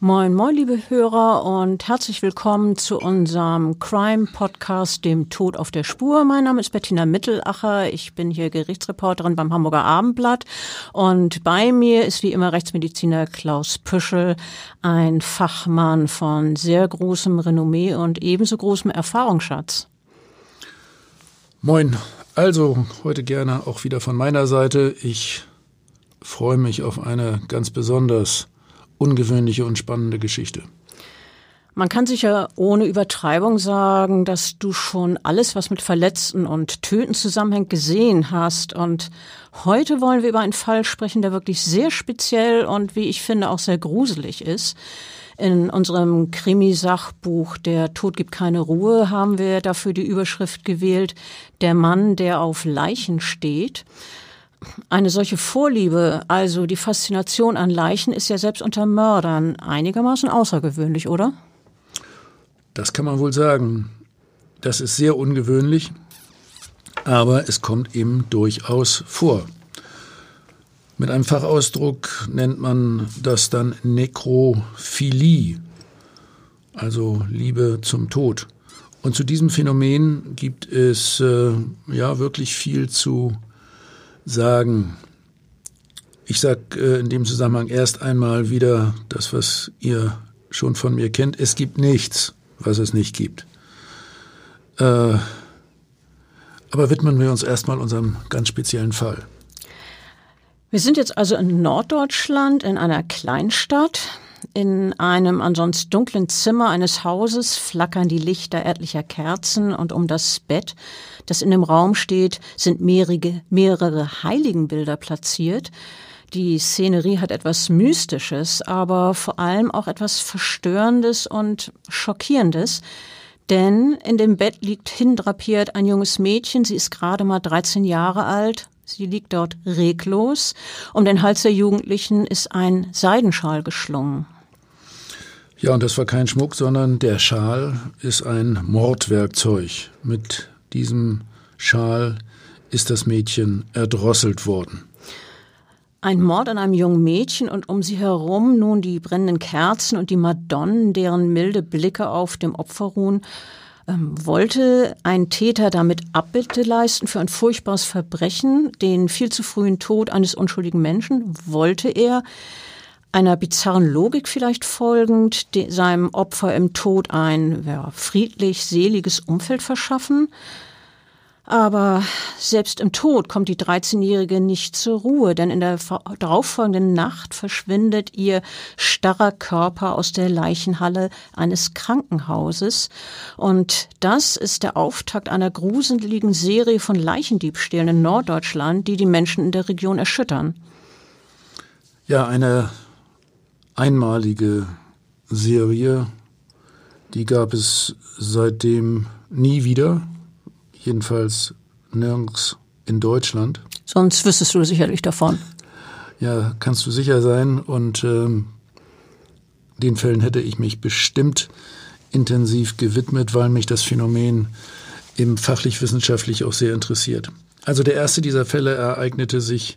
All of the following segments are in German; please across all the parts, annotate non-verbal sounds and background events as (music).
Moin, moin, liebe Hörer und herzlich willkommen zu unserem Crime-Podcast, dem Tod auf der Spur. Mein Name ist Bettina Mittelacher. Ich bin hier Gerichtsreporterin beim Hamburger Abendblatt und bei mir ist wie immer Rechtsmediziner Klaus Püschel, ein Fachmann von sehr großem Renommee und ebenso großem Erfahrungsschatz. Moin, also heute gerne auch wieder von meiner Seite. Ich freue mich auf eine ganz besonders ungewöhnliche und spannende Geschichte. Man kann sicher ohne Übertreibung sagen, dass du schon alles, was mit Verletzten und Töten zusammenhängt, gesehen hast. Und heute wollen wir über einen Fall sprechen, der wirklich sehr speziell und wie ich finde auch sehr gruselig ist. In unserem Krimisachbuch Der Tod gibt keine Ruhe haben wir dafür die Überschrift gewählt, Der Mann, der auf Leichen steht. Eine solche Vorliebe, also die Faszination an Leichen, ist ja selbst unter Mördern einigermaßen außergewöhnlich, oder? Das kann man wohl sagen. Das ist sehr ungewöhnlich, aber es kommt eben durchaus vor. Mit einem Fachausdruck nennt man das dann Nekrophilie, also Liebe zum Tod. Und zu diesem Phänomen gibt es äh, ja wirklich viel zu sagen. Ich sage äh, in dem Zusammenhang erst einmal wieder das, was ihr schon von mir kennt. Es gibt nichts, was es nicht gibt. Äh, aber widmen wir uns erstmal unserem ganz speziellen Fall. Wir sind jetzt also in Norddeutschland in einer Kleinstadt. In einem ansonsten dunklen Zimmer eines Hauses flackern die Lichter etlicher Kerzen und um das Bett, das in dem Raum steht, sind mehrere, mehrere Heiligenbilder platziert. Die Szenerie hat etwas Mystisches, aber vor allem auch etwas Verstörendes und Schockierendes. Denn in dem Bett liegt hindrapiert ein junges Mädchen, sie ist gerade mal 13 Jahre alt, Sie liegt dort reglos. Um den Hals der Jugendlichen ist ein Seidenschal geschlungen. Ja, und das war kein Schmuck, sondern der Schal ist ein Mordwerkzeug. Mit diesem Schal ist das Mädchen erdrosselt worden. Ein Mord an einem jungen Mädchen und um sie herum nun die brennenden Kerzen und die Madonnen, deren milde Blicke auf dem Opfer ruhen. Ähm, wollte ein Täter damit Abbitte leisten für ein furchtbares Verbrechen, den viel zu frühen Tod eines unschuldigen Menschen? Wollte er einer bizarren Logik vielleicht folgend seinem Opfer im Tod ein ja, friedlich, seliges Umfeld verschaffen? Aber selbst im Tod kommt die 13-Jährige nicht zur Ruhe, denn in der darauffolgenden Nacht verschwindet ihr starrer Körper aus der Leichenhalle eines Krankenhauses. Und das ist der Auftakt einer gruseligen Serie von Leichendiebstählen in Norddeutschland, die die Menschen in der Region erschüttern. Ja, eine einmalige Serie, die gab es seitdem nie wieder jedenfalls nirgends in Deutschland. Sonst wüsstest du sicherlich davon. Ja, kannst du sicher sein. Und ähm, den Fällen hätte ich mich bestimmt intensiv gewidmet, weil mich das Phänomen eben fachlich-wissenschaftlich auch sehr interessiert. Also der erste dieser Fälle ereignete sich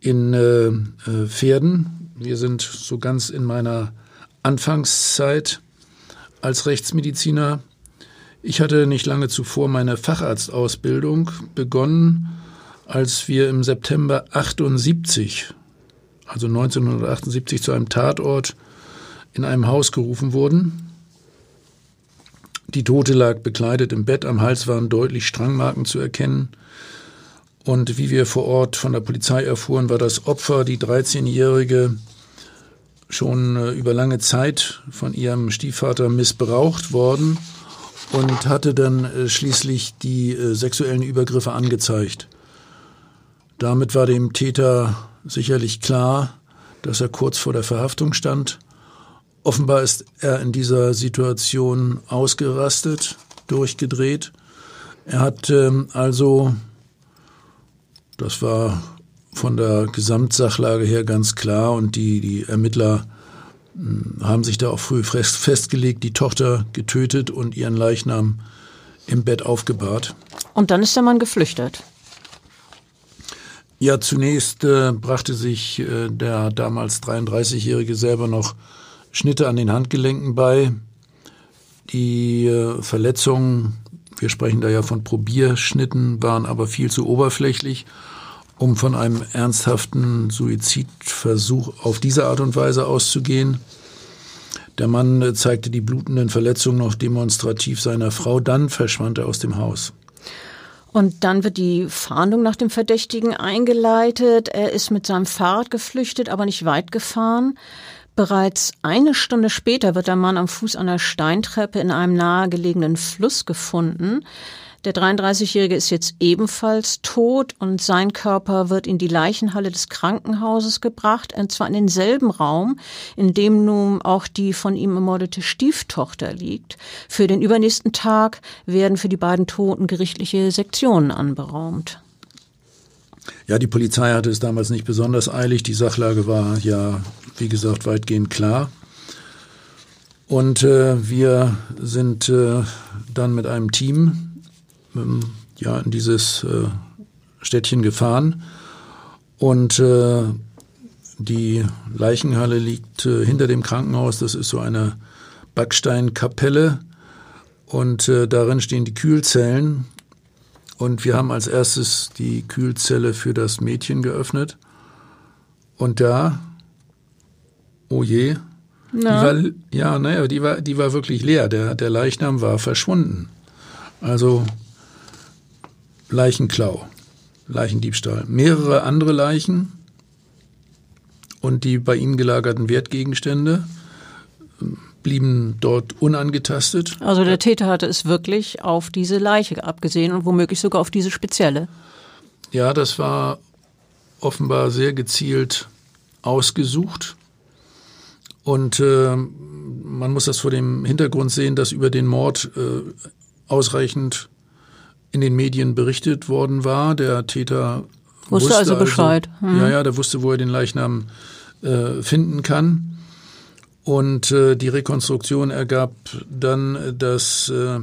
in äh, äh, Pferden. Wir sind so ganz in meiner Anfangszeit als Rechtsmediziner ich hatte nicht lange zuvor meine Facharztausbildung begonnen, als wir im September 78, also 1978, zu einem Tatort in einem Haus gerufen wurden. Die Tote lag bekleidet im Bett, am Hals waren deutlich Strangmarken zu erkennen. Und wie wir vor Ort von der Polizei erfuhren, war das Opfer, die 13-jährige, schon äh, über lange Zeit von ihrem Stiefvater missbraucht worden und hatte dann äh, schließlich die äh, sexuellen Übergriffe angezeigt. Damit war dem Täter sicherlich klar, dass er kurz vor der Verhaftung stand. Offenbar ist er in dieser Situation ausgerastet, durchgedreht. Er hat ähm, also, das war von der Gesamtsachlage her ganz klar und die, die Ermittler haben sich da auch früh festgelegt, die Tochter getötet und ihren Leichnam im Bett aufgebahrt. Und dann ist der Mann geflüchtet. Ja, zunächst äh, brachte sich äh, der damals 33-Jährige selber noch Schnitte an den Handgelenken bei. Die äh, Verletzungen, wir sprechen da ja von Probierschnitten, waren aber viel zu oberflächlich um von einem ernsthaften Suizidversuch auf diese Art und Weise auszugehen. Der Mann zeigte die blutenden Verletzungen noch demonstrativ seiner Frau, dann verschwand er aus dem Haus. Und dann wird die Fahndung nach dem Verdächtigen eingeleitet. Er ist mit seinem Fahrrad geflüchtet, aber nicht weit gefahren. Bereits eine Stunde später wird der Mann am Fuß einer Steintreppe in einem nahegelegenen Fluss gefunden. Der 33-Jährige ist jetzt ebenfalls tot und sein Körper wird in die Leichenhalle des Krankenhauses gebracht, und zwar in denselben Raum, in dem nun auch die von ihm ermordete Stieftochter liegt. Für den übernächsten Tag werden für die beiden Toten gerichtliche Sektionen anberaumt. Ja, die Polizei hatte es damals nicht besonders eilig. Die Sachlage war ja, wie gesagt, weitgehend klar. Und äh, wir sind äh, dann mit einem Team ähm, ja, in dieses äh, Städtchen gefahren. Und äh, die Leichenhalle liegt äh, hinter dem Krankenhaus. Das ist so eine Backsteinkapelle. Und äh, darin stehen die Kühlzellen. Und wir haben als erstes die Kühlzelle für das Mädchen geöffnet. Und da, oh je, Na? die war, ja, naja, die war, die war wirklich leer. Der, der Leichnam war verschwunden. Also Leichenklau, Leichendiebstahl. Mehrere andere Leichen und die bei ihnen gelagerten Wertgegenstände ähm, blieben dort unangetastet. Also der Täter hatte es wirklich auf diese Leiche abgesehen und womöglich sogar auf diese spezielle. Ja, das war offenbar sehr gezielt ausgesucht. Und äh, man muss das vor dem Hintergrund sehen, dass über den Mord äh, ausreichend in den Medien berichtet worden war. Der Täter wusste, wusste also Bescheid. Also, hm. Ja, ja, der wusste, wo er den Leichnam äh, finden kann. Und äh, die Rekonstruktion ergab dann, dass äh,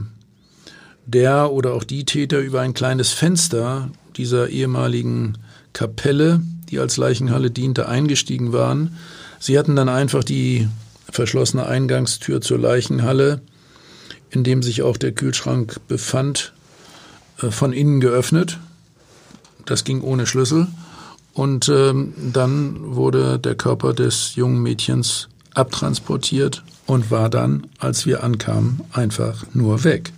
der oder auch die Täter über ein kleines Fenster dieser ehemaligen Kapelle, die als Leichenhalle diente, eingestiegen waren. Sie hatten dann einfach die verschlossene Eingangstür zur Leichenhalle, in dem sich auch der Kühlschrank befand, von innen geöffnet. Das ging ohne Schlüssel. Und ähm, dann wurde der Körper des jungen Mädchens abtransportiert und war dann, als wir ankamen, einfach nur weg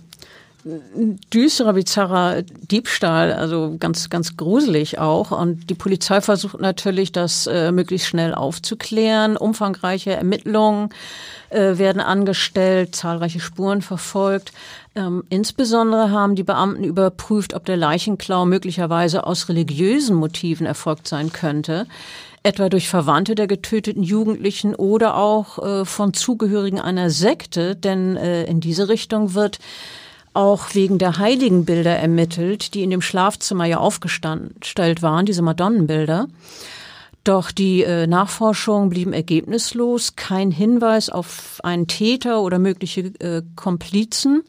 düsterer, bizarrer Diebstahl, also ganz, ganz gruselig auch. Und die Polizei versucht natürlich, das äh, möglichst schnell aufzuklären. Umfangreiche Ermittlungen äh, werden angestellt, zahlreiche Spuren verfolgt. Ähm, insbesondere haben die Beamten überprüft, ob der Leichenklau möglicherweise aus religiösen Motiven erfolgt sein könnte etwa durch Verwandte der getöteten Jugendlichen oder auch äh, von Zugehörigen einer Sekte, denn äh, in diese Richtung wird auch wegen der Heiligenbilder ermittelt, die in dem Schlafzimmer ja aufgestellt waren, diese Madonnenbilder. Doch die äh, Nachforschungen blieben ergebnislos, kein Hinweis auf einen Täter oder mögliche äh, Komplizen.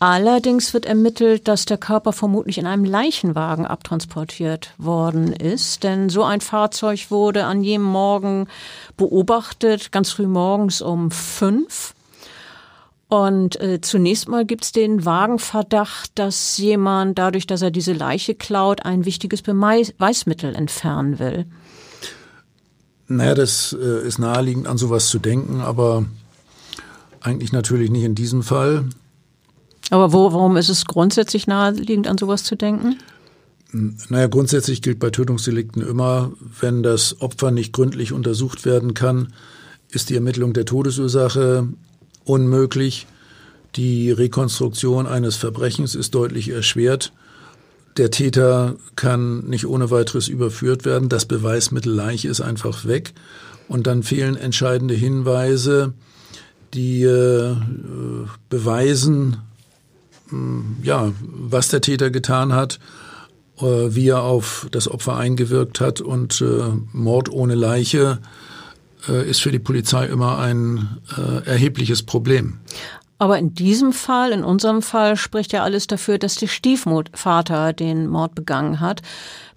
Allerdings wird ermittelt, dass der Körper vermutlich in einem Leichenwagen abtransportiert worden ist, denn so ein Fahrzeug wurde an jedem Morgen beobachtet, ganz früh morgens um fünf. Und äh, zunächst mal gibt's den Wagenverdacht, dass jemand dadurch, dass er diese Leiche klaut, ein wichtiges Beweismittel entfernen will. Naja, das äh, ist naheliegend, an sowas zu denken, aber eigentlich natürlich nicht in diesem Fall. Aber wo, warum ist es grundsätzlich naheliegend, an sowas zu denken? Naja, grundsätzlich gilt bei Tötungsdelikten immer, wenn das Opfer nicht gründlich untersucht werden kann, ist die Ermittlung der Todesursache unmöglich. Die Rekonstruktion eines Verbrechens ist deutlich erschwert. Der Täter kann nicht ohne weiteres überführt werden. Das Beweismittel Leiche ist einfach weg. Und dann fehlen entscheidende Hinweise, die äh, beweisen, äh, ja, was der Täter getan hat, äh, wie er auf das Opfer eingewirkt hat. Und äh, Mord ohne Leiche äh, ist für die Polizei immer ein äh, erhebliches Problem. Aber in diesem Fall, in unserem Fall, spricht ja alles dafür, dass der Stiefvater den Mord begangen hat.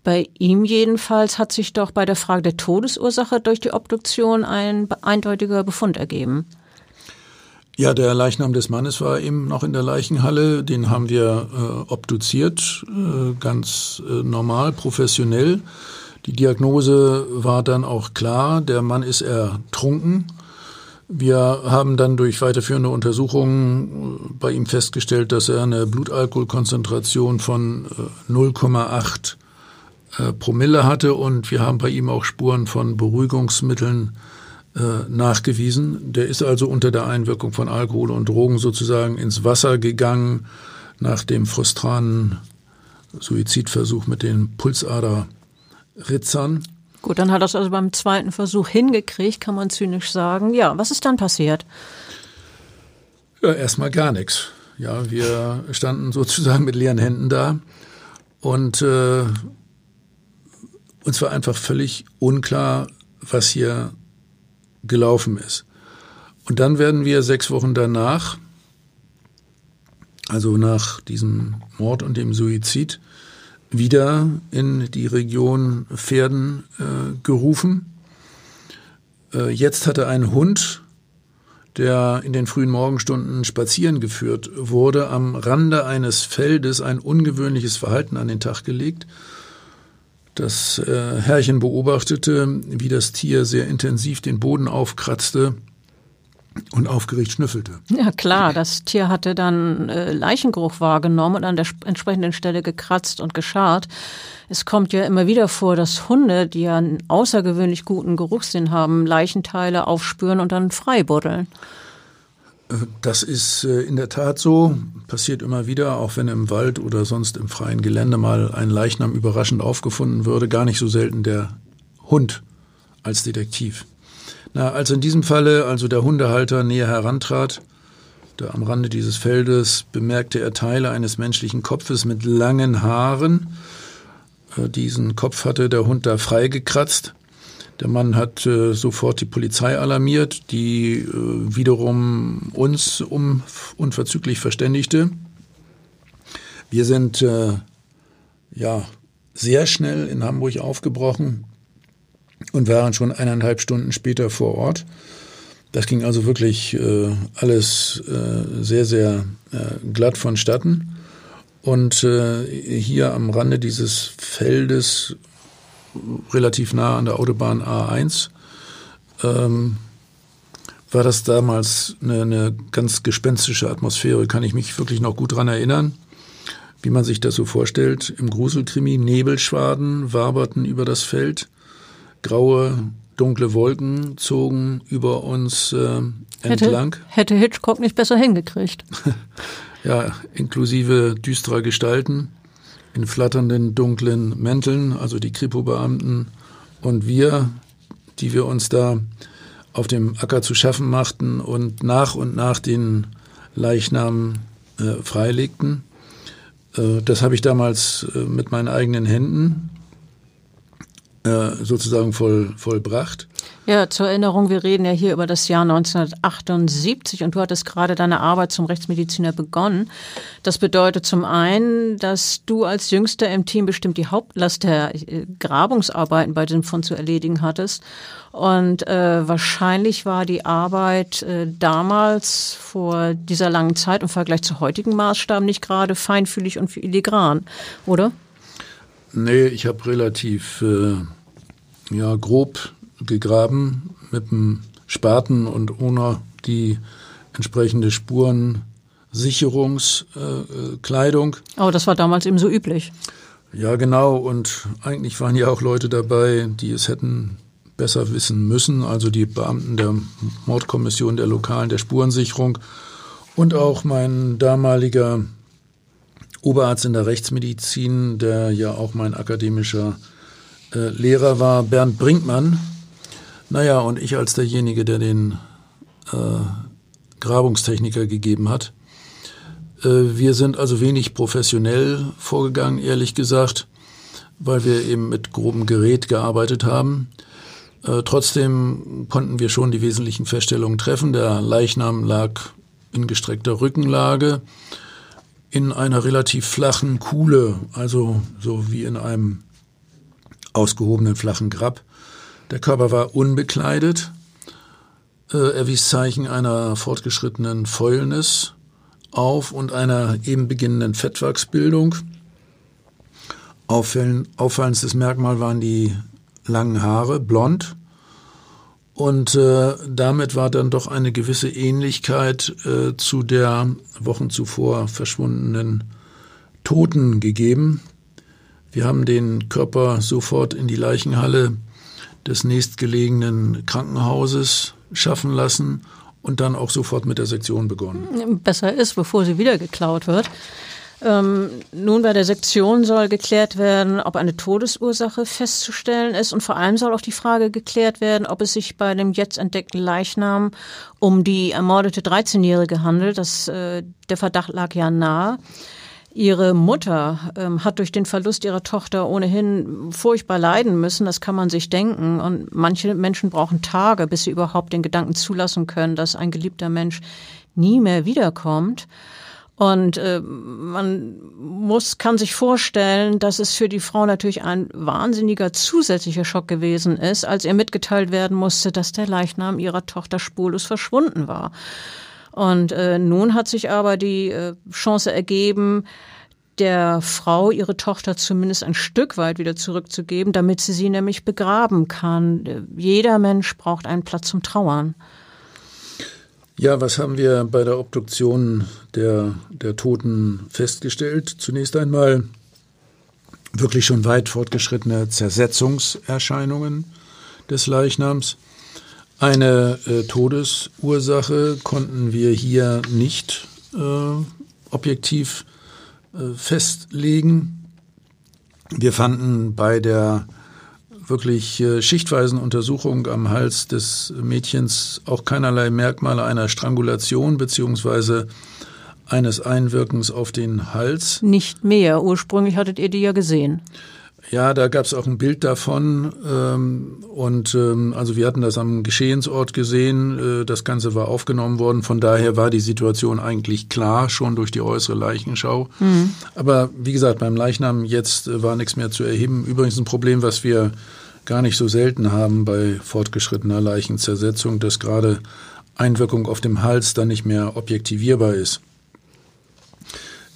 Bei ihm jedenfalls hat sich doch bei der Frage der Todesursache durch die Obduktion ein eindeutiger Befund ergeben. Ja, der Leichnam des Mannes war eben noch in der Leichenhalle. Den haben wir äh, obduziert, äh, ganz äh, normal, professionell. Die Diagnose war dann auch klar. Der Mann ist ertrunken. Wir haben dann durch weiterführende Untersuchungen äh, bei ihm festgestellt, dass er eine Blutalkoholkonzentration von 0,8 äh, äh, Promille hatte und wir haben bei ihm auch Spuren von Beruhigungsmitteln nachgewiesen. Der ist also unter der Einwirkung von Alkohol und Drogen sozusagen ins Wasser gegangen nach dem frustranen Suizidversuch mit den Pulsaderritzern. Gut, dann hat er es also beim zweiten Versuch hingekriegt, kann man zynisch sagen. Ja, was ist dann passiert? Ja, erstmal gar nichts. Ja, wir standen sozusagen mit leeren Händen da und äh, uns war einfach völlig unklar, was hier gelaufen ist. Und dann werden wir sechs Wochen danach, also nach diesem Mord und dem Suizid, wieder in die Region Pferden äh, gerufen. Äh, jetzt hatte ein Hund, der in den frühen Morgenstunden spazieren geführt wurde, am Rande eines Feldes ein ungewöhnliches Verhalten an den Tag gelegt. Das äh, Herrchen beobachtete, wie das Tier sehr intensiv den Boden aufkratzte und aufgeregt schnüffelte. Ja klar, das Tier hatte dann äh, Leichengeruch wahrgenommen und an der entsprechenden Stelle gekratzt und gescharrt. Es kommt ja immer wieder vor, dass Hunde, die ja einen außergewöhnlich guten Geruchssinn haben, Leichenteile aufspüren und dann freibuddeln. Äh, das ist äh, in der Tat so, passiert immer wieder, auch wenn im Wald oder sonst im freien Gelände mal ein Leichnam überraschend aufgefunden würde, gar nicht so selten der Hund als Detektiv. Na, als in diesem Falle also der Hundehalter näher herantrat, da am Rande dieses Feldes bemerkte er Teile eines menschlichen Kopfes mit langen Haaren. Äh, diesen Kopf hatte der Hund da freigekratzt. Der Mann hat äh, sofort die Polizei alarmiert, die äh, wiederum uns um unverzüglich verständigte. Wir sind äh, ja sehr schnell in Hamburg aufgebrochen, und waren schon eineinhalb Stunden später vor Ort. Das ging also wirklich äh, alles äh, sehr, sehr äh, glatt vonstatten. Und äh, hier am Rande dieses Feldes, relativ nah an der Autobahn A1, ähm, war das damals eine, eine ganz gespenstische Atmosphäre, kann ich mich wirklich noch gut dran erinnern wie man sich das so vorstellt. Im Gruselkrimi Nebelschwaden waberten über das Feld graue, dunkle Wolken zogen über uns äh, entlang. Hätte, hätte Hitchcock nicht besser hingekriegt. (laughs) ja, inklusive düsterer Gestalten in flatternden dunklen Mänteln, also die Kripo-Beamten und wir, die wir uns da auf dem Acker zu schaffen machten und nach und nach den Leichnam äh, freilegten. Äh, das habe ich damals äh, mit meinen eigenen Händen sozusagen voll, vollbracht. Ja, zur Erinnerung, wir reden ja hier über das Jahr 1978 und du hattest gerade deine Arbeit zum Rechtsmediziner begonnen. Das bedeutet zum einen, dass du als Jüngster im Team bestimmt die Hauptlast der äh, Grabungsarbeiten bei diesem Fund zu erledigen hattest. Und äh, wahrscheinlich war die Arbeit äh, damals vor dieser langen Zeit im Vergleich zu heutigen Maßstaben nicht gerade feinfühlig und filigran, oder? Nee, ich habe relativ äh, ja, grob gegraben mit dem Spaten und ohne die entsprechende Spurensicherung Sicherungskleidung. Äh, Aber das war damals eben so üblich. Ja, genau. Und eigentlich waren ja auch Leute dabei, die es hätten besser wissen müssen. Also die Beamten der Mordkommission der Lokalen der Spurensicherung und auch mein damaliger Oberarzt in der Rechtsmedizin, der ja auch mein akademischer äh, Lehrer war, Bernd Brinkmann. Naja, und ich als derjenige, der den äh, Grabungstechniker gegeben hat. Äh, wir sind also wenig professionell vorgegangen, ehrlich gesagt, weil wir eben mit grobem Gerät gearbeitet haben. Äh, trotzdem konnten wir schon die wesentlichen Feststellungen treffen. Der Leichnam lag in gestreckter Rückenlage in einer relativ flachen Kuhle, also so wie in einem ausgehobenen flachen Grab. Der Körper war unbekleidet. Äh, er wies Zeichen einer fortgeschrittenen Fäulnis auf und einer eben beginnenden Fettwachsbildung. Auffallendes Merkmal waren die langen Haare, blond. Und äh, damit war dann doch eine gewisse Ähnlichkeit äh, zu der Wochen zuvor verschwundenen Toten gegeben. Wir haben den Körper sofort in die Leichenhalle des nächstgelegenen Krankenhauses schaffen lassen und dann auch sofort mit der Sektion begonnen. Besser ist, bevor sie wieder geklaut wird. Ähm, nun bei der Sektion soll geklärt werden, ob eine Todesursache festzustellen ist und vor allem soll auch die Frage geklärt werden, ob es sich bei dem jetzt entdeckten Leichnam um die ermordete 13-Jährige handelt. Das, äh, der Verdacht lag ja nahe. Ihre Mutter ähm, hat durch den Verlust ihrer Tochter ohnehin furchtbar leiden müssen, das kann man sich denken. Und manche Menschen brauchen Tage, bis sie überhaupt den Gedanken zulassen können, dass ein geliebter Mensch nie mehr wiederkommt. Und äh, man muss, kann sich vorstellen, dass es für die Frau natürlich ein wahnsinniger zusätzlicher Schock gewesen ist, als ihr mitgeteilt werden musste, dass der Leichnam ihrer Tochter spurlos verschwunden war. Und äh, nun hat sich aber die äh, Chance ergeben, der Frau ihre Tochter zumindest ein Stück weit wieder zurückzugeben, damit sie sie nämlich begraben kann. Jeder Mensch braucht einen Platz zum Trauern. Ja, was haben wir bei der Obduktion der, der Toten festgestellt? Zunächst einmal wirklich schon weit fortgeschrittene Zersetzungserscheinungen des Leichnams. Eine äh, Todesursache konnten wir hier nicht äh, objektiv äh, festlegen. Wir fanden bei der wirklich äh, schichtweisen Untersuchung am Hals des Mädchens auch keinerlei Merkmale einer Strangulation beziehungsweise eines Einwirkens auf den Hals. Nicht mehr. Ursprünglich hattet ihr die ja gesehen. Ja, da gab es auch ein Bild davon ähm, und ähm, also wir hatten das am Geschehensort gesehen. Äh, das Ganze war aufgenommen worden. Von daher war die Situation eigentlich klar, schon durch die äußere Leichenschau. Mhm. Aber wie gesagt, beim Leichnam jetzt äh, war nichts mehr zu erheben. Übrigens ein Problem, was wir gar nicht so selten haben bei fortgeschrittener Leichenzersetzung, dass gerade Einwirkung auf dem Hals dann nicht mehr objektivierbar ist.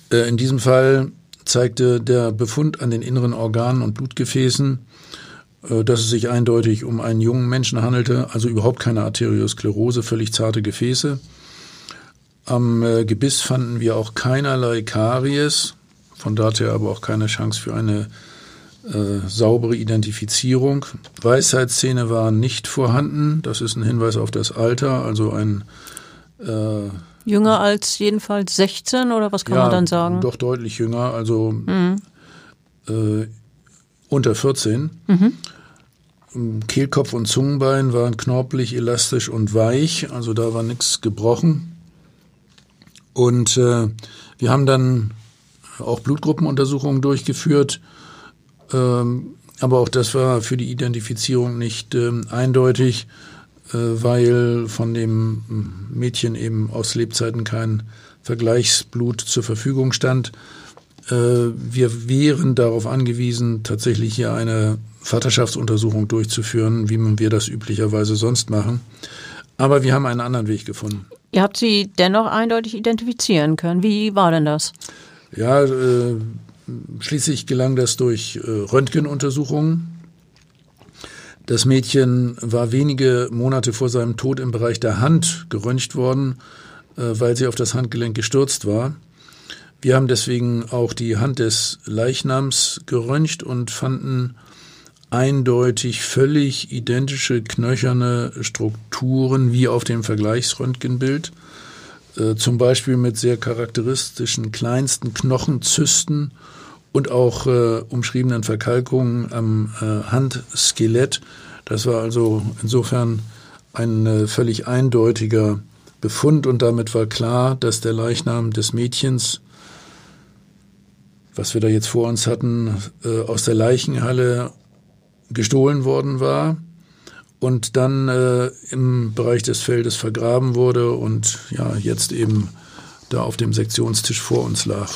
Äh, in diesem Fall zeigte der Befund an den inneren Organen und Blutgefäßen, äh, dass es sich eindeutig um einen jungen Menschen handelte, also überhaupt keine Arteriosklerose, völlig zarte Gefäße. Am äh, Gebiss fanden wir auch keinerlei Karies, von daher aber auch keine Chance für eine äh, saubere Identifizierung. Weisheitszähne waren nicht vorhanden, das ist ein Hinweis auf das Alter, also ein äh, Jünger als jedenfalls 16 oder was kann ja, man dann sagen? Doch deutlich jünger, also mhm. äh, unter 14. Mhm. Kehlkopf und Zungenbein waren knorpelig, elastisch und weich, also da war nichts gebrochen. Und äh, wir haben dann auch Blutgruppenuntersuchungen durchgeführt, ähm, aber auch das war für die Identifizierung nicht ähm, eindeutig. Äh, weil von dem Mädchen eben aus Lebzeiten kein Vergleichsblut zur Verfügung stand. Äh, wir wären darauf angewiesen, tatsächlich hier eine Vaterschaftsuntersuchung durchzuführen, wie wir das üblicherweise sonst machen. Aber wir haben einen anderen Weg gefunden. Ihr habt sie dennoch eindeutig identifizieren können. Wie war denn das? Ja, äh, schließlich gelang das durch äh, Röntgenuntersuchungen. Das Mädchen war wenige Monate vor seinem Tod im Bereich der Hand geröntgt worden. äh, weil sie auf das Handgelenk gestürzt war. Wir haben deswegen auch die Hand des Leichnams geröntgt und fanden eindeutig völlig identische knöcherne Strukturen wie auf dem Vergleichsröntgenbild. Äh, zum Beispiel mit sehr charakteristischen kleinsten Knochenzysten und auch äh, umschriebenen Verkalkungen am äh, Handskelett. Das war also insofern ein äh, völlig eindeutiger Befund und damit war klar, dass der Leichnam des Mädchens, was wir da jetzt vor uns hatten, äh, aus der Leichenhalle gestohlen worden war und dann äh, im Bereich des Feldes vergraben wurde und ja, jetzt eben da auf dem Sektionstisch vor uns lag.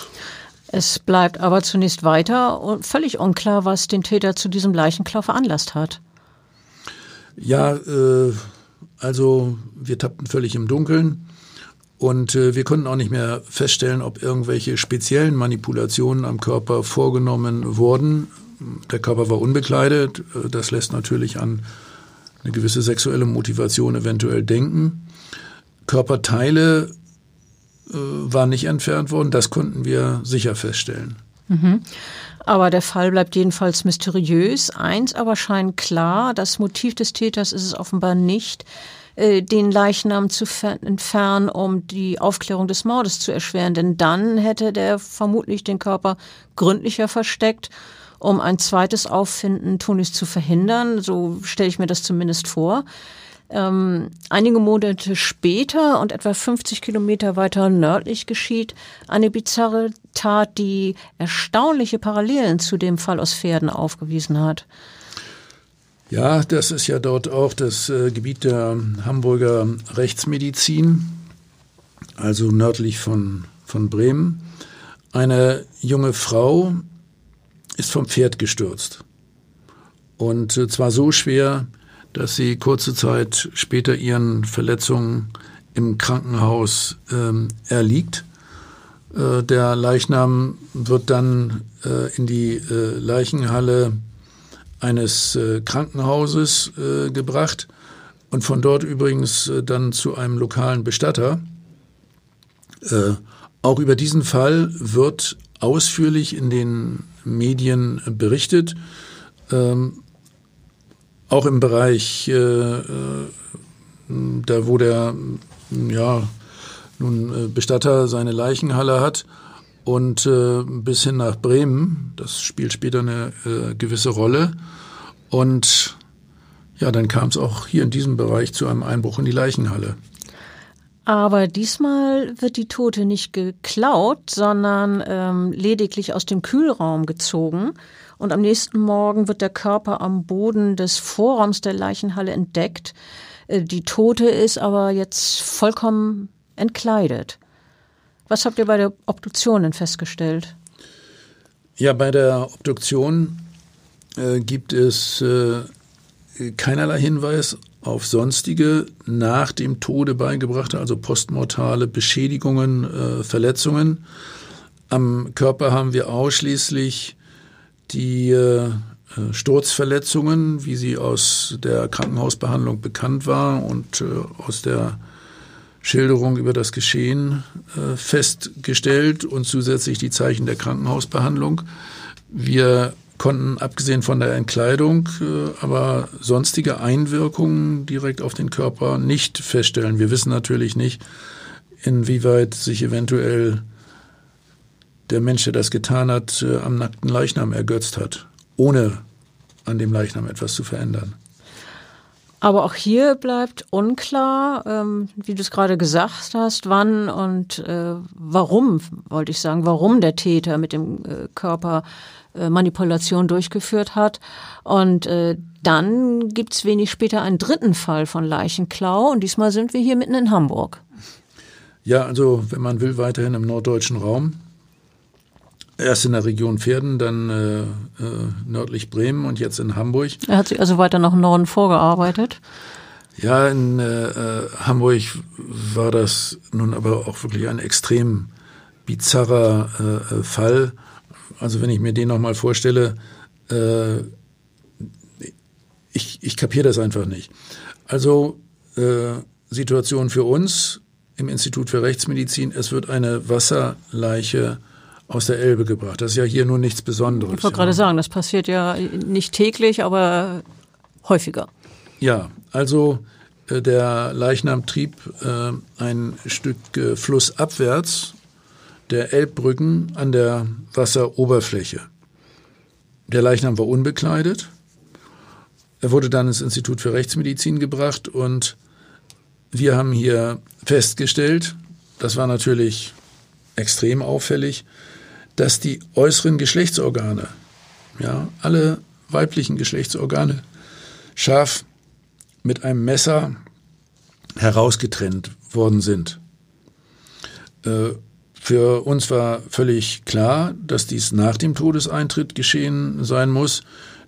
Es bleibt aber zunächst weiter und völlig unklar, was den Täter zu diesem Leichenklau veranlasst hat. Ja, äh, also wir tappten völlig im Dunkeln und äh, wir konnten auch nicht mehr feststellen, ob irgendwelche speziellen Manipulationen am Körper vorgenommen wurden. Der Körper war unbekleidet, äh, das lässt natürlich an eine gewisse sexuelle Motivation eventuell denken. Körperteile äh, waren nicht entfernt worden, das konnten wir sicher feststellen. Mhm. Aber der Fall bleibt jedenfalls mysteriös. Eins aber scheint klar, das Motiv des Täters ist es offenbar nicht, äh, den Leichnam zu entfernen, um die Aufklärung des Mordes zu erschweren. Denn dann hätte der vermutlich den Körper gründlicher versteckt um ein zweites Auffinden Tonis zu verhindern. So stelle ich mir das zumindest vor. Ähm, einige Monate später und etwa 50 Kilometer weiter nördlich geschieht eine bizarre Tat, die erstaunliche Parallelen zu dem Fall aus Pferden aufgewiesen hat. Ja, das ist ja dort auch das äh, Gebiet der Hamburger Rechtsmedizin, also nördlich von, von Bremen. Eine junge Frau ist vom Pferd gestürzt. Und äh, zwar so schwer, dass sie kurze Zeit später ihren Verletzungen im Krankenhaus ähm, erliegt. Äh, der Leichnam wird dann äh, in die äh, Leichenhalle eines äh, Krankenhauses äh, gebracht und von dort übrigens dann zu einem lokalen Bestatter. auch über diesen Fall wird ausführlich in den Medien berichtet. Ähm, auch im Bereich, äh, äh, da wo der ja, nun äh, Bestatter seine Leichenhalle hat und äh, bis hin nach Bremen. Das spielt später eine äh, gewisse Rolle. Und ja, dann kam es auch hier in diesem Bereich zu einem Einbruch in die Leichenhalle. Aber diesmal wird die Tote nicht geklaut, sondern ähm, lediglich aus dem Kühlraum gezogen. Und am nächsten Morgen wird der Körper am Boden des Vorraums der Leichenhalle entdeckt. Äh, die Tote ist aber jetzt vollkommen entkleidet. Was habt ihr bei der Obduktion denn festgestellt? Ja, bei der Obduktion äh, gibt es äh, keinerlei Hinweis auf sonstige nach dem Tode beigebrachte, also postmortale Beschädigungen, äh, Verletzungen. Am Körper haben wir ausschließlich die äh, Sturzverletzungen, wie sie aus der Krankenhausbehandlung bekannt war und äh, aus der Schilderung über das Geschehen äh, festgestellt und zusätzlich die Zeichen der Krankenhausbehandlung. Wir konnten abgesehen von der Entkleidung äh, aber sonstige Einwirkungen direkt auf den Körper nicht feststellen. Wir wissen natürlich nicht, inwieweit sich eventuell der Mensch, der das getan hat, äh, am nackten Leichnam ergötzt hat, ohne an dem Leichnam etwas zu verändern. Aber auch hier bleibt unklar, ähm, wie du es gerade gesagt hast, wann und äh, warum, wollte ich sagen, warum der Täter mit dem äh, Körper äh, Manipulation durchgeführt hat. Und äh, dann gibt's wenig später einen dritten Fall von Leichenklau und diesmal sind wir hier mitten in Hamburg. Ja, also wenn man will, weiterhin im norddeutschen Raum. Erst in der Region Pferden, dann äh, äh, nördlich Bremen und jetzt in Hamburg. Er hat sich also weiter nach Norden vorgearbeitet. Ja, in äh, äh Hamburg war das nun aber auch wirklich ein extrem bizarrer äh, Fall. Also wenn ich mir den nochmal vorstelle, äh, ich, ich kapiere das einfach nicht. Also äh, Situation für uns, im Institut für Rechtsmedizin, es wird eine Wasserleiche aus der Elbe gebracht. Das ist ja hier nur nichts Besonderes. Ich wollte gerade sagen, das passiert ja nicht täglich, aber häufiger. Ja, also äh, der Leichnam trieb äh, ein Stück äh, flussabwärts der Elbbrücken an der Wasseroberfläche. Der Leichnam war unbekleidet. Er wurde dann ins Institut für Rechtsmedizin gebracht und wir haben hier festgestellt, das war natürlich extrem auffällig, dass die äußeren Geschlechtsorgane, ja, alle weiblichen Geschlechtsorgane scharf mit einem Messer herausgetrennt worden sind. Äh, für uns war völlig klar, dass dies nach dem Todeseintritt geschehen sein muss.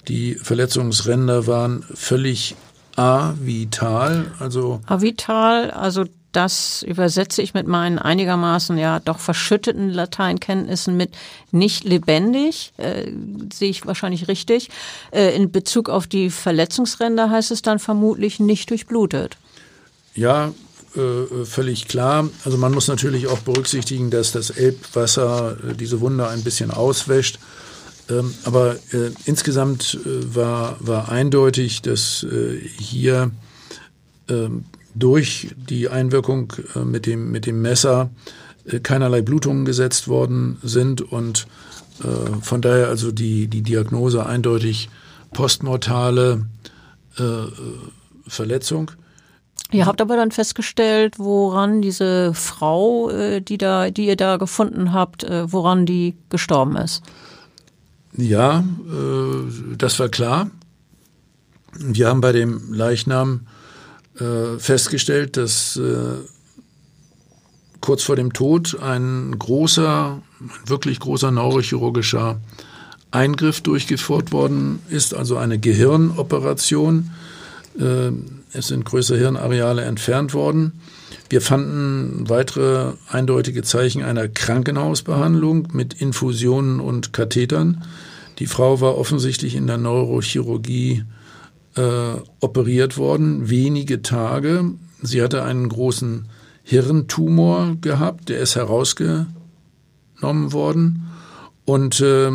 Die Verletzungsränder waren völlig avital, also avital, also das übersetze ich mit meinen einigermaßen ja doch verschütteten Lateinkenntnissen mit nicht lebendig, äh, sehe ich wahrscheinlich richtig. Äh, in Bezug auf die Verletzungsränder heißt es dann vermutlich nicht durchblutet. Ja, äh, völlig klar. Also man muss natürlich auch berücksichtigen, dass das Elbwasser äh, diese Wunde ein bisschen auswäscht. Ähm, aber äh, insgesamt äh, war, war eindeutig, dass hier ähm, durch die Einwirkung äh, mit, dem, mit dem Messer äh, keinerlei Blutungen gesetzt worden sind und äh, von daher also die, die Diagnose eindeutig postmortale Verletzung. Ihr habt aber dann festgestellt, woran diese Frau, die da, die ihr da gefunden habt, woran die gestorben ist. Ja, das war klar. Wir haben bei dem Leichnam äh, festgestellt, dass äh, kurz vor dem Tod ein großer, wirklich großer neurochirurgischer Eingriff durchgeführt worden ist, also eine Gehirnoperation. Äh, es sind größere Hirnareale entfernt worden. Wir fanden weitere eindeutige Zeichen einer Krankenhausbehandlung mit Infusionen und Kathetern. Die Frau war offensichtlich in der Neurochirurgie äh, operiert worden, wenige Tage. Sie hatte einen großen Hirntumor gehabt, der ist herausgenommen worden. Und äh,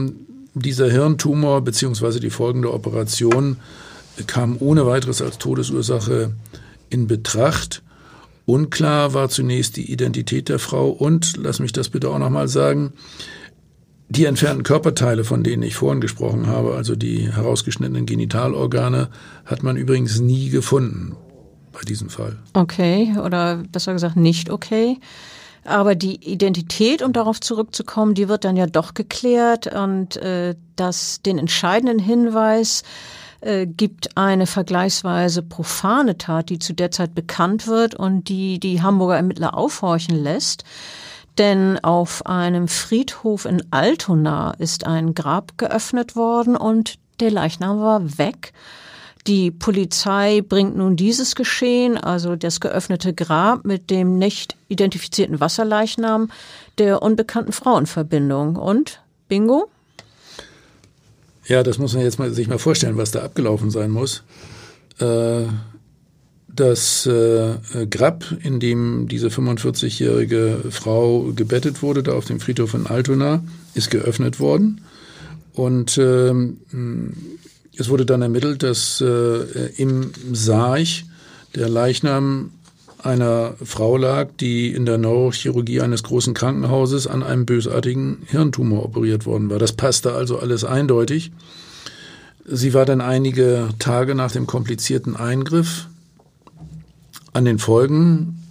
dieser Hirntumor bzw. die folgende Operation kam ohne weiteres als Todesursache in Betracht. Unklar war zunächst die Identität der Frau und, lass mich das bitte auch nochmal sagen, die entfernten Körperteile, von denen ich vorhin gesprochen habe, also die herausgeschnittenen Genitalorgane, hat man übrigens nie gefunden bei diesem Fall. Okay, oder besser gesagt nicht okay. Aber die Identität, um darauf zurückzukommen, die wird dann ja doch geklärt und äh, das den entscheidenden Hinweis äh, gibt eine vergleichsweise profane Tat, die zu der Zeit bekannt wird und die die Hamburger Ermittler aufhorchen lässt. Denn auf einem Friedhof in Altona ist ein Grab geöffnet worden und der Leichnam war weg. Die Polizei bringt nun dieses Geschehen, also das geöffnete Grab mit dem nicht identifizierten Wasserleichnam der unbekannten Frau in Verbindung. Und bingo? Ja, das muss man jetzt mal, sich mal vorstellen, was da abgelaufen sein muss. Äh, das äh, Grab, in dem diese 45-jährige Frau gebettet wurde, da auf dem Friedhof in Altona, ist geöffnet worden. Und ähm, es wurde dann ermittelt, dass äh, im Sarg der Leichnam einer Frau lag, die in der Neurochirurgie eines großen Krankenhauses an einem bösartigen Hirntumor operiert worden war. Das passte also alles eindeutig. Sie war dann einige Tage nach dem komplizierten Eingriff an den Folgen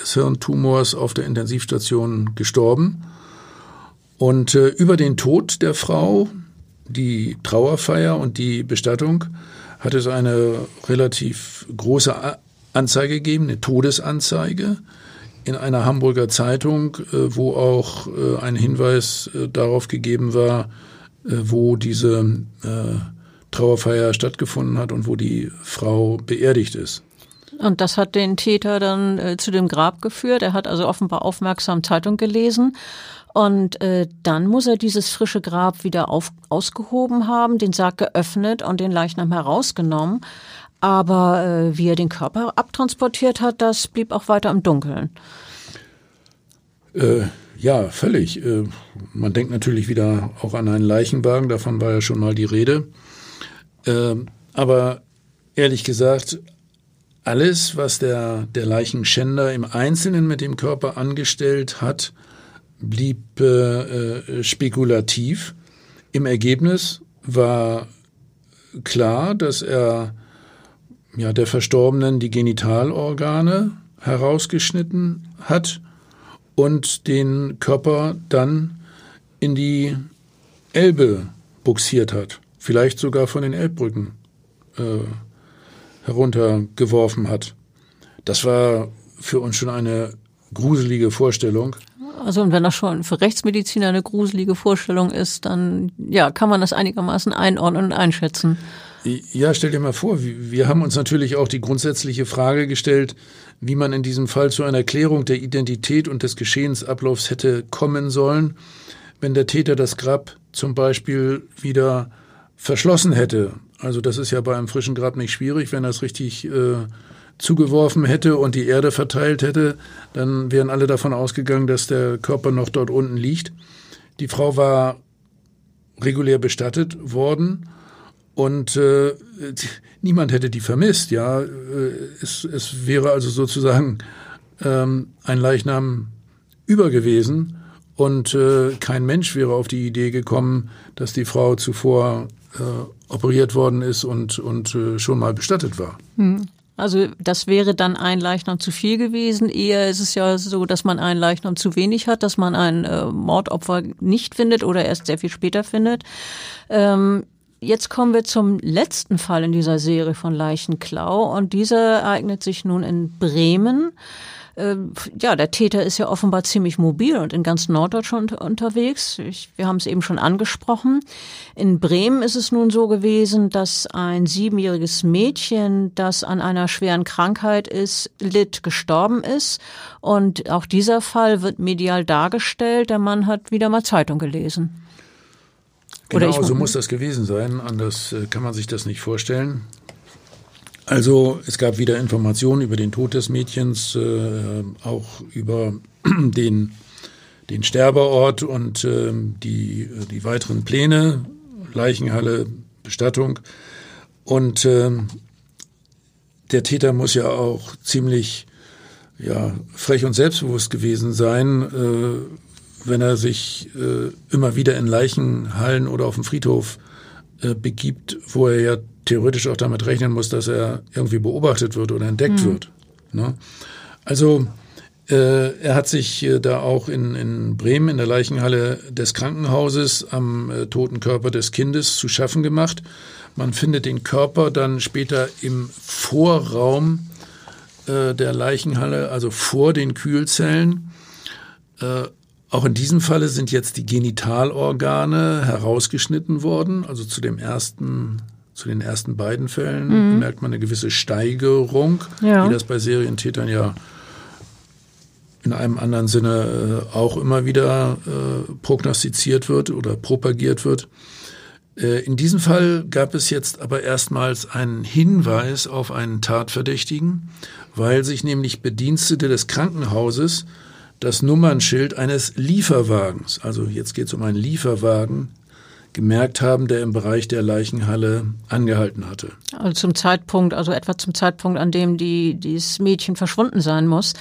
des Hirntumors auf der Intensivstation gestorben. Und äh, über den Tod der Frau, die Trauerfeier und die Bestattung hat es eine relativ große Anzeige gegeben, eine Todesanzeige in einer Hamburger Zeitung, äh, wo auch äh, ein Hinweis äh, darauf gegeben war, äh, wo diese äh, Trauerfeier stattgefunden hat und wo die Frau beerdigt ist. Und das hat den Täter dann äh, zu dem Grab geführt. Er hat also offenbar aufmerksam Zeitung gelesen. Und äh, dann muss er dieses frische Grab wieder auf, ausgehoben haben, den Sarg geöffnet und den Leichnam herausgenommen. Aber äh, wie er den Körper abtransportiert hat, das blieb auch weiter im Dunkeln. Äh, ja, völlig. Äh, man denkt natürlich wieder auch an einen Leichenwagen, davon war ja schon mal die Rede. Äh, aber ehrlich gesagt, alles, was der, der Leichenschänder im Einzelnen mit dem Körper angestellt hat, blieb äh, äh spekulativ. Im Ergebnis war klar, dass er ja, der Verstorbenen die Genitalorgane herausgeschnitten hat und den Körper dann in die Elbe buxiert hat, vielleicht sogar von den Elbbrücken äh, heruntergeworfen hat. Das war für uns schon eine gruselige Vorstellung. Also und wenn das schon für Rechtsmediziner eine gruselige Vorstellung ist, dann ja, kann man das einigermaßen einordnen und einschätzen. Ja, stell dir mal vor, wir haben uns natürlich auch die grundsätzliche Frage gestellt, wie man in diesem Fall zu einer Klärung der Identität und des Geschehensablaufs hätte kommen sollen, wenn der Täter das Grab zum Beispiel wieder verschlossen hätte. Also das ist ja bei einem frischen Grab nicht schwierig, wenn er es richtig äh, zugeworfen hätte und die Erde verteilt hätte, dann wären alle davon ausgegangen, dass der Körper noch dort unten liegt. Die Frau war regulär bestattet worden und äh, niemand hätte die vermisst. Ja, äh, es, es wäre also sozusagen ähm, ein Leichnam über gewesen und äh, kein Mensch wäre auf die Idee gekommen, dass die Frau zuvor äh, operiert worden ist und und äh, schon mal bestattet war. Hm. Also das wäre dann ein Leichnam zu viel gewesen. Eher ist es ja so, dass man ein Leichnam zu wenig hat, dass man ein äh, Mordopfer nicht findet oder erst sehr viel später findet. Ähm, Jetzt kommen wir zum letzten Fall in dieser Serie von Leichenklau und dieser ereignet sich nun in Bremen. Ähm, ja, der Täter ist ja offenbar ziemlich mobil und in ganz Norddeutschland unterwegs. Ich, wir haben es eben schon angesprochen. In Bremen ist es nun so gewesen, dass ein siebenjähriges Mädchen, das an einer schweren Krankheit ist, litt, gestorben ist. Und auch dieser Fall wird medial dargestellt. Der Mann hat wieder mal Zeitung gelesen. Genau, so muss das gewesen sein. Anders äh, kann man sich das nicht vorstellen. Also es gab wieder Informationen über den Tod des Mädchens, äh, auch über (clears throat) den, den Sterbeort und äh, die, die weiteren Pläne, Leichenhalle, Bestattung. Und äh, der Täter muss ja auch ziemlich ja, frech und selbstbewusst gewesen sein, äh, wenn er sich äh, immer wieder in Leichenhallen oder auf dem Friedhof äh, begibt, wo er ja theoretisch auch damit rechnen muss, dass er irgendwie beobachtet wird oder entdeckt mhm. wird. Ne? Also äh, er hat sich äh, da auch in, in Bremen in der Leichenhalle des Krankenhauses am äh, toten Körper des Kindes zu schaffen gemacht. Man findet den Körper dann später im Vorraum äh, der Leichenhalle, also vor den Kühlzellen. Äh, auch in diesem Falle sind jetzt die Genitalorgane herausgeschnitten worden. Also zu dem ersten, zu den ersten beiden Fällen mhm. merkt man eine gewisse Steigerung, ja. wie das bei Serientätern ja in einem anderen Sinne äh, auch immer wieder äh, prognostiziert wird oder propagiert wird. Äh, in diesem Fall gab es jetzt aber erstmals einen Hinweis auf einen Tatverdächtigen, weil sich nämlich Bedienstete des Krankenhauses das Nummernschild eines Lieferwagens, also jetzt geht es um einen Lieferwagen, gemerkt haben, der im Bereich der Leichenhalle angehalten hatte. Also zum Zeitpunkt, also etwa zum Zeitpunkt, an dem die, dieses Mädchen verschwunden sein muss.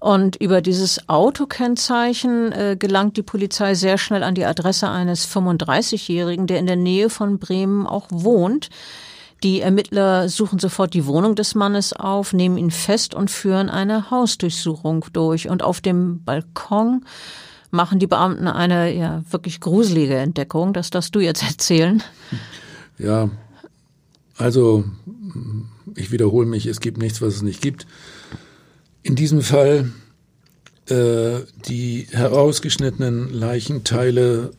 Und über dieses Autokennzeichen äh, gelangt die Polizei sehr schnell an die Adresse eines 35-Jährigen, der in der Nähe von Bremen auch wohnt. Die Ermittler suchen sofort die Wohnung des Mannes auf, nehmen ihn fest und führen eine Hausdurchsuchung durch. Und auf dem Balkon machen die Beamten eine ja wirklich gruselige Entdeckung. Das darfst du jetzt (laughs) erzählen. Ja, also ich wiederhole mich, es gibt nichts, was es nicht gibt. In diesem Fall äh, die herausgeschnittenen Leichenteile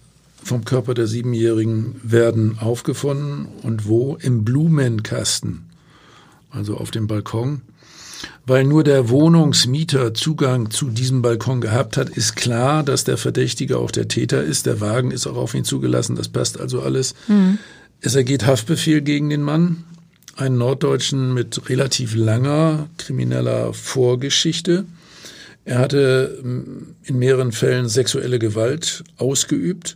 vom Körper der Siebenjährigen werden aufgefunden und wo? Im Blumenkasten, also auf dem Balkon. Weil nur der Wohnungsmieter Zugang zu diesem Balkon gehabt hat, ist klar, dass der Verdächtige auch der Täter ist. Der Wagen ist auch auf ihn zugelassen, das passt also alles. Mhm. Es ergeht Haftbefehl gegen den Mann einen Norddeutschen mit relativ langer krimineller Vorgeschichte. Er hatte mm, in mehreren Fällen sexuelle Gewalt ausgeübt.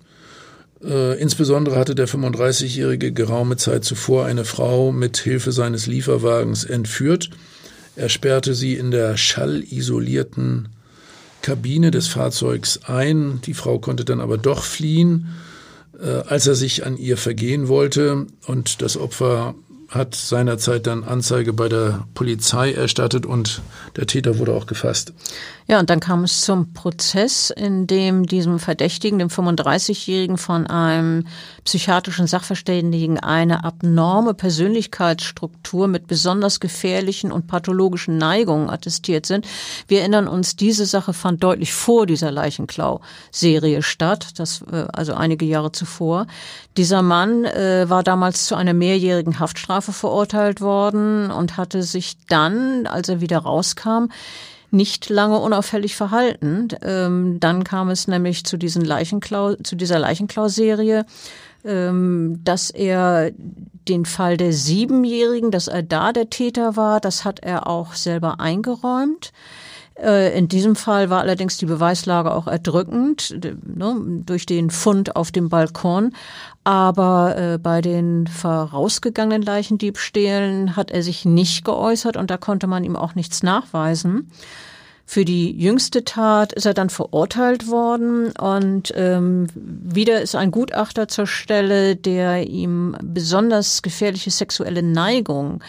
Äh, insbesondere hatte der 35-Jährige geraume Zeit zuvor eine Frau mit Hilfe seines Lieferwagens entführt. Er sperrte sie in der schallisolierten Kabine des Fahrzeugs ein. Die Frau konnte dann aber doch fliehen, äh, als er sich an ihr vergehen wollte. Und das Opfer hat seinerzeit dann Anzeige bei der Polizei erstattet und der Täter wurde auch gefasst. Ja, und dann kam es zum Prozess, in dem diesem Verdächtigen, dem 35-Jährigen, von einem psychiatrischen Sachverständigen eine abnorme Persönlichkeitsstruktur mit besonders gefährlichen und pathologischen Neigungen attestiert sind. Wir erinnern uns, diese Sache fand deutlich vor dieser Leichenklau-Serie statt, das äh, also einige Jahre zuvor. Dieser Mann äh, war damals zu einer mehrjährigen Haftstrafe verurteilt worden und hatte sich dann, als er wieder rauskam, nicht lange unauffällig verhalten. Ähm, dann kam es nämlich zu, diesen Leichenklau zu dieser Leichenklau-Serie, ähm, dass er den Fall der Siebenjährigen, dass er da der Täter war, das hat er auch selber eingeräumt. Äh, in diesem Fall war allerdings die Beweislage auch erdrückend ne, durch den Fund auf dem Balkon. Aber äh, bei den vorausgegangenen Leichendiebstählen hat er sich nicht geäußert und da konnte man ihm auch nichts nachweisen. Für die jüngste Tat ist er dann verurteilt worden und ähm, wieder ist ein Gutachter zur Stelle, der ihm besonders gefährliche sexuelle Neigung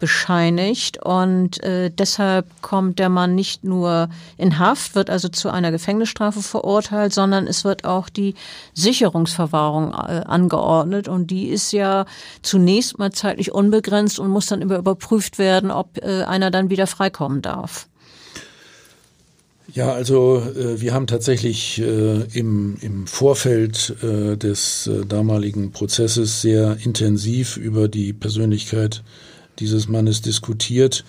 bescheinigt und äh, deshalb kommt der Mann nicht nur in Haft, wird also zu einer Gefängnisstrafe verurteilt, sondern es wird auch die Sicherungsverwahrung äh, angeordnet und die ist ja zunächst mal zeitlich unbegrenzt und muss dann immer überprüft werden, ob äh, einer dann wieder freikommen darf. Ja, also äh, wir haben tatsächlich äh, im, im Vorfeld äh, des äh, damaligen Prozesses sehr intensiv über die Persönlichkeit dieses Mannes diskutiert.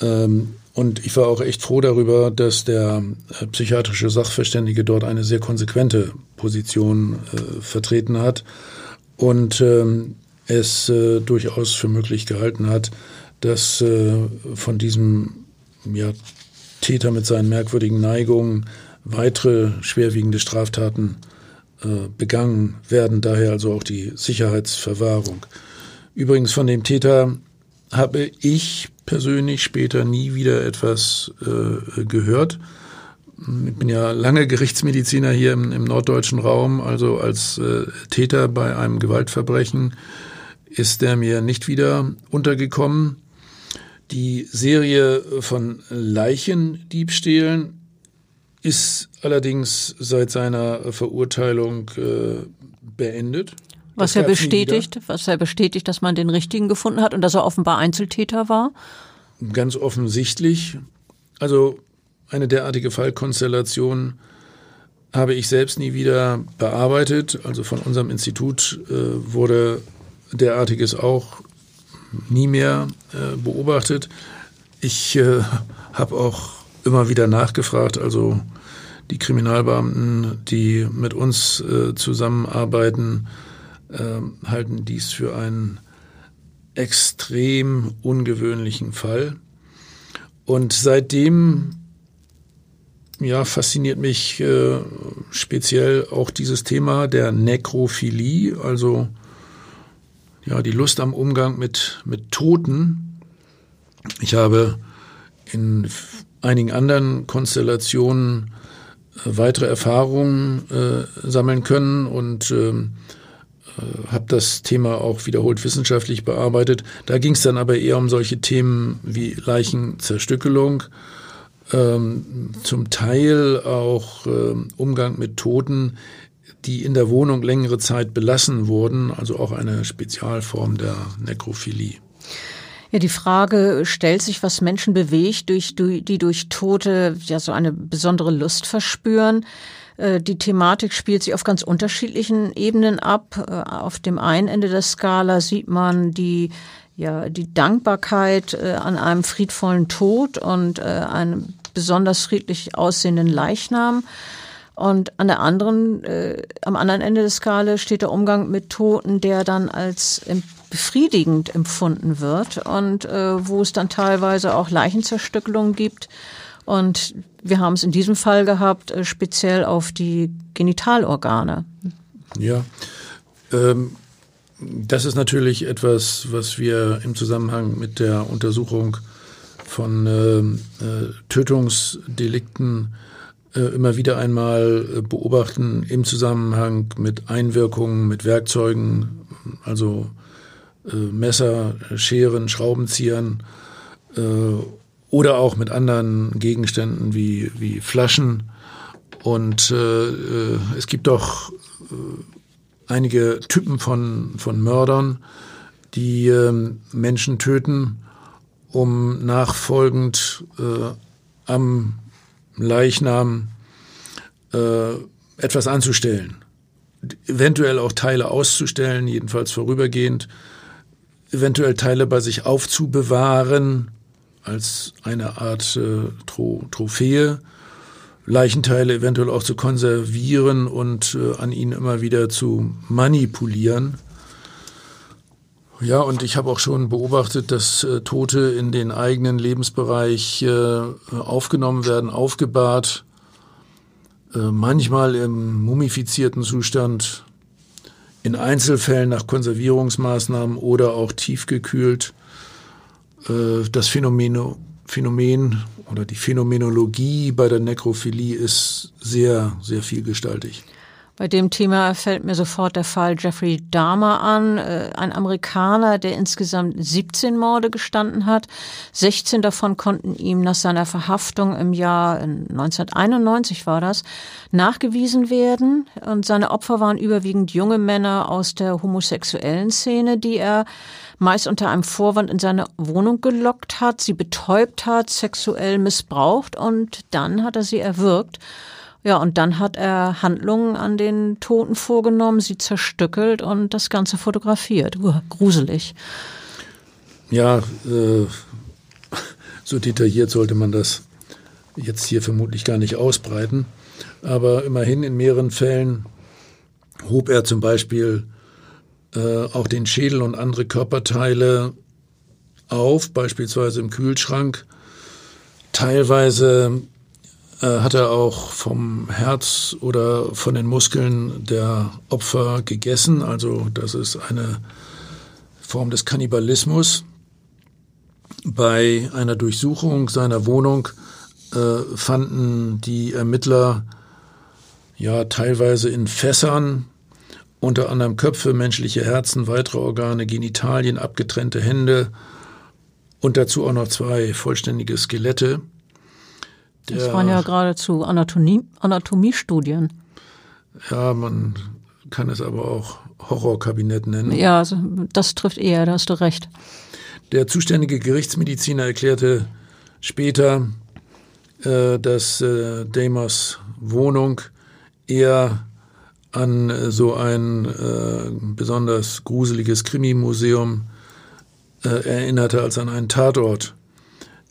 Ähm, und ich war auch echt froh darüber, dass der äh, psychiatrische Sachverständige dort eine sehr konsequente Position äh, vertreten hat und ähm, es durchaus für möglich gehalten hat, dass von diesem ja, Täter mit seinen merkwürdigen Neigungen weitere schwerwiegende Straftaten äh, begangen werden, daher also auch die Sicherheitsverwahrung. Übrigens von dem Täter habe ich persönlich später nie wieder etwas äh, gehört. Ich bin ja lange Gerichtsmediziner hier im, im norddeutschen Raum, also als äh, Täter bei einem Gewaltverbrechen ist er mir nicht wieder untergekommen. Die Serie von Leichendiebstählen ist allerdings seit seiner Verurteilung äh, beendet. Was er bestätigt, was er bestätigt, dass man den richtigen gefunden hat und dass er offenbar Einzeltäter war? Ganz offensichtlich. Also eine derartige Fallkonstellation habe ich selbst nie wieder bearbeitet. Also von unserem Institut äh, wurde derartiges auch nie mehr äh, beobachtet. Ich äh, habe auch immer wieder nachgefragt, also die Kriminalbeamten, die mit uns äh, zusammenarbeiten, äh, halten dies für einen extrem ungewöhnlichen Fall. Und seitdem ja, fasziniert mich äh, speziell auch dieses Thema der Nekrophilie, also ja, die Lust am Umgang mit, mit Toten. Ich habe in einigen anderen Konstellationen äh, weitere Erfahrungen äh, sammeln können und ähm, äh, habe das Thema auch wiederholt wissenschaftlich bearbeitet. Da ging es dann aber eher um solche Themen wie Leichenzerstückelung, ähm, zum Teil auch ähm, Umgang mit Toten, die in der Wohnung längere Zeit belassen wurden, also auch eine Spezialform der Nekrophilie. Ja, die Frage stellt sich, was Menschen bewegt, durch, die durch Tote ja so eine besondere Lust verspüren. Äh, die Thematik spielt sich auf ganz unterschiedlichen Ebenen ab. Äh, auf dem einen Ende der Skala sieht man die ja die Dankbarkeit äh, an einem friedvollen Tod und einem besonders friedlich aussehenden Leichnam. Und an der anderen, äh, am anderen Ende der Skala steht der Umgang mit Toten, der dann als befriedigend empfunden wird und äh, wo es dann teilweise auch Leichenzerstückelungen gibt. Und wir haben es in diesem Fall gehabt, äh, speziell auf die Genitalorgane. Ja, ähm, das ist natürlich etwas, was wir im Zusammenhang mit der Untersuchung von äh, äh, Tötungsdelikten immer wieder einmal äh, beobachten im Zusammenhang mit Einwirkungen, mit Werkzeugen, also äh, Messer, Scheren, Schraubenziehern äh, oder auch mit anderen Gegenständen wie, wie Flaschen. Und äh, äh es gibt doch äh, einige Typen von, von Mördern, die äh, Menschen töten, um nachfolgend äh, am Leichnam äh, etwas anzustellen. Eventuell auch Teile auszustellen, jedenfalls vorübergehend, eventuell Teile bei sich aufzubewahren als eine Art äh, Tro Trophäe, Leichenteile eventuell auch zu konservieren und äh, an ihnen immer wieder zu manipulieren. Ja, und ich habe auch schon beobachtet, dass äh, Tote in den eigenen Lebensbereich äh, aufgenommen werden, aufgebahrt, äh, manchmal im mumifizierten Zustand, in Einzelfällen nach Konservierungsmaßnahmen oder auch tiefgekühlt. Äh, das Phänomen, Phänomen oder die Phänomenologie bei der Nekrophilie ist sehr, sehr vielgestaltig. Bei dem Thema fällt mir sofort der Fall Jeffrey Dahmer an, äh, ein Amerikaner, der insgesamt 17 Morde gestanden hat. 16 davon konnten ihm nach seiner Verhaftung im Jahr 1991 war das, nachgewiesen werden. Und seine Opfer waren überwiegend junge Männer aus der homosexuellen Szene, die er meist unter einem Vorwand in seine Wohnung gelockt hat, sie betäubt hat, sexuell missbraucht und dann hat er sie erwürgt. Ja, und dann hat er Handlungen an den Toten vorgenommen, sie zerstückelt und das Ganze fotografiert. Uh, gruselig. Ja, äh, so detailliert sollte man das jetzt hier vermutlich gar nicht ausbreiten. Aber immerhin in mehreren Fällen hob er zum Beispiel äh, auch den Schädel und andere Körperteile auf, beispielsweise im Kühlschrank. Teilweise hat er auch vom Herz oder von den Muskeln der Opfer gegessen. Also das ist eine Form des Kannibalismus. Bei einer Durchsuchung seiner Wohnung äh, fanden die Ermittler ja teilweise in Fässern unter anderem Köpfe, menschliche Herzen, weitere Organe, Genitalien, abgetrennte Hände und dazu auch noch zwei vollständige Skelette. Das waren ja geradezu Anatomie, Anatomiestudien. Ja, man kann es aber auch Horrorkabinett nennen. Ja, also das trifft eher, da hast du recht. Der zuständige Gerichtsmediziner erklärte später, äh, dass äh, Wohnung eher an äh, so ein äh, besonders gruseliges Krimimuseum erinnerte als an einen Tatort.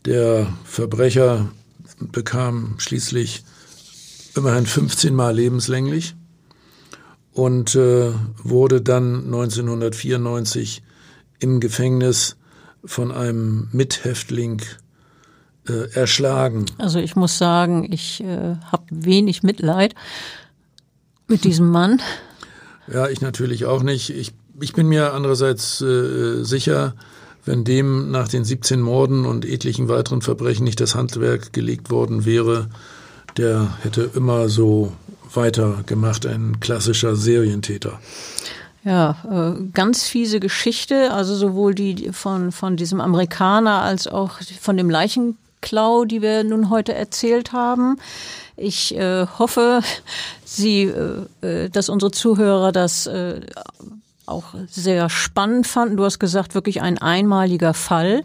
Der Verbrecher bekam schließlich immerhin 15 Mal lebenslänglich und äh, wurde dann 1994 im Gefängnis von einem Mithäftling äh, erschlagen. Also ich muss sagen, ich äh, habe wenig Mitleid mit diesem Mann. Ja, ich natürlich auch nicht. Ich, ich bin mir andererseits äh, sicher, wenn dem nach den 17 Morden und etlichen weiteren Verbrechen nicht das Handwerk gelegt worden wäre, der hätte immer so weitergemacht, ein klassischer Serientäter. Ja, äh, ganz fiese Geschichte, also sowohl die von, von diesem Amerikaner als auch von dem Leichenklau, die wir nun heute erzählt haben. Ich äh, hoffe, (laughs) Sie, äh, äh dass unsere Zuhörer das äh, auch sehr spannend fanden. Du hast gesagt, wirklich ein einmaliger Fall.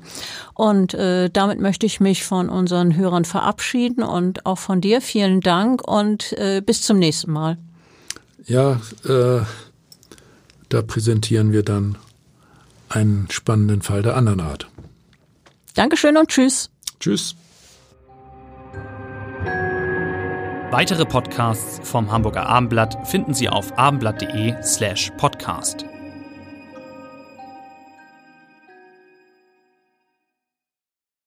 Und äh, damit möchte ich mich von unseren Hörern verabschieden und auch von dir. Vielen Dank und äh, bis zum nächsten Mal. Ja, äh, da präsentieren wir dann einen spannenden Fall der anderen Art. Dankeschön und tschüss. Tschüss. Weitere Podcasts vom Hamburger Abendblatt finden Sie auf abendblatt.de slash podcast.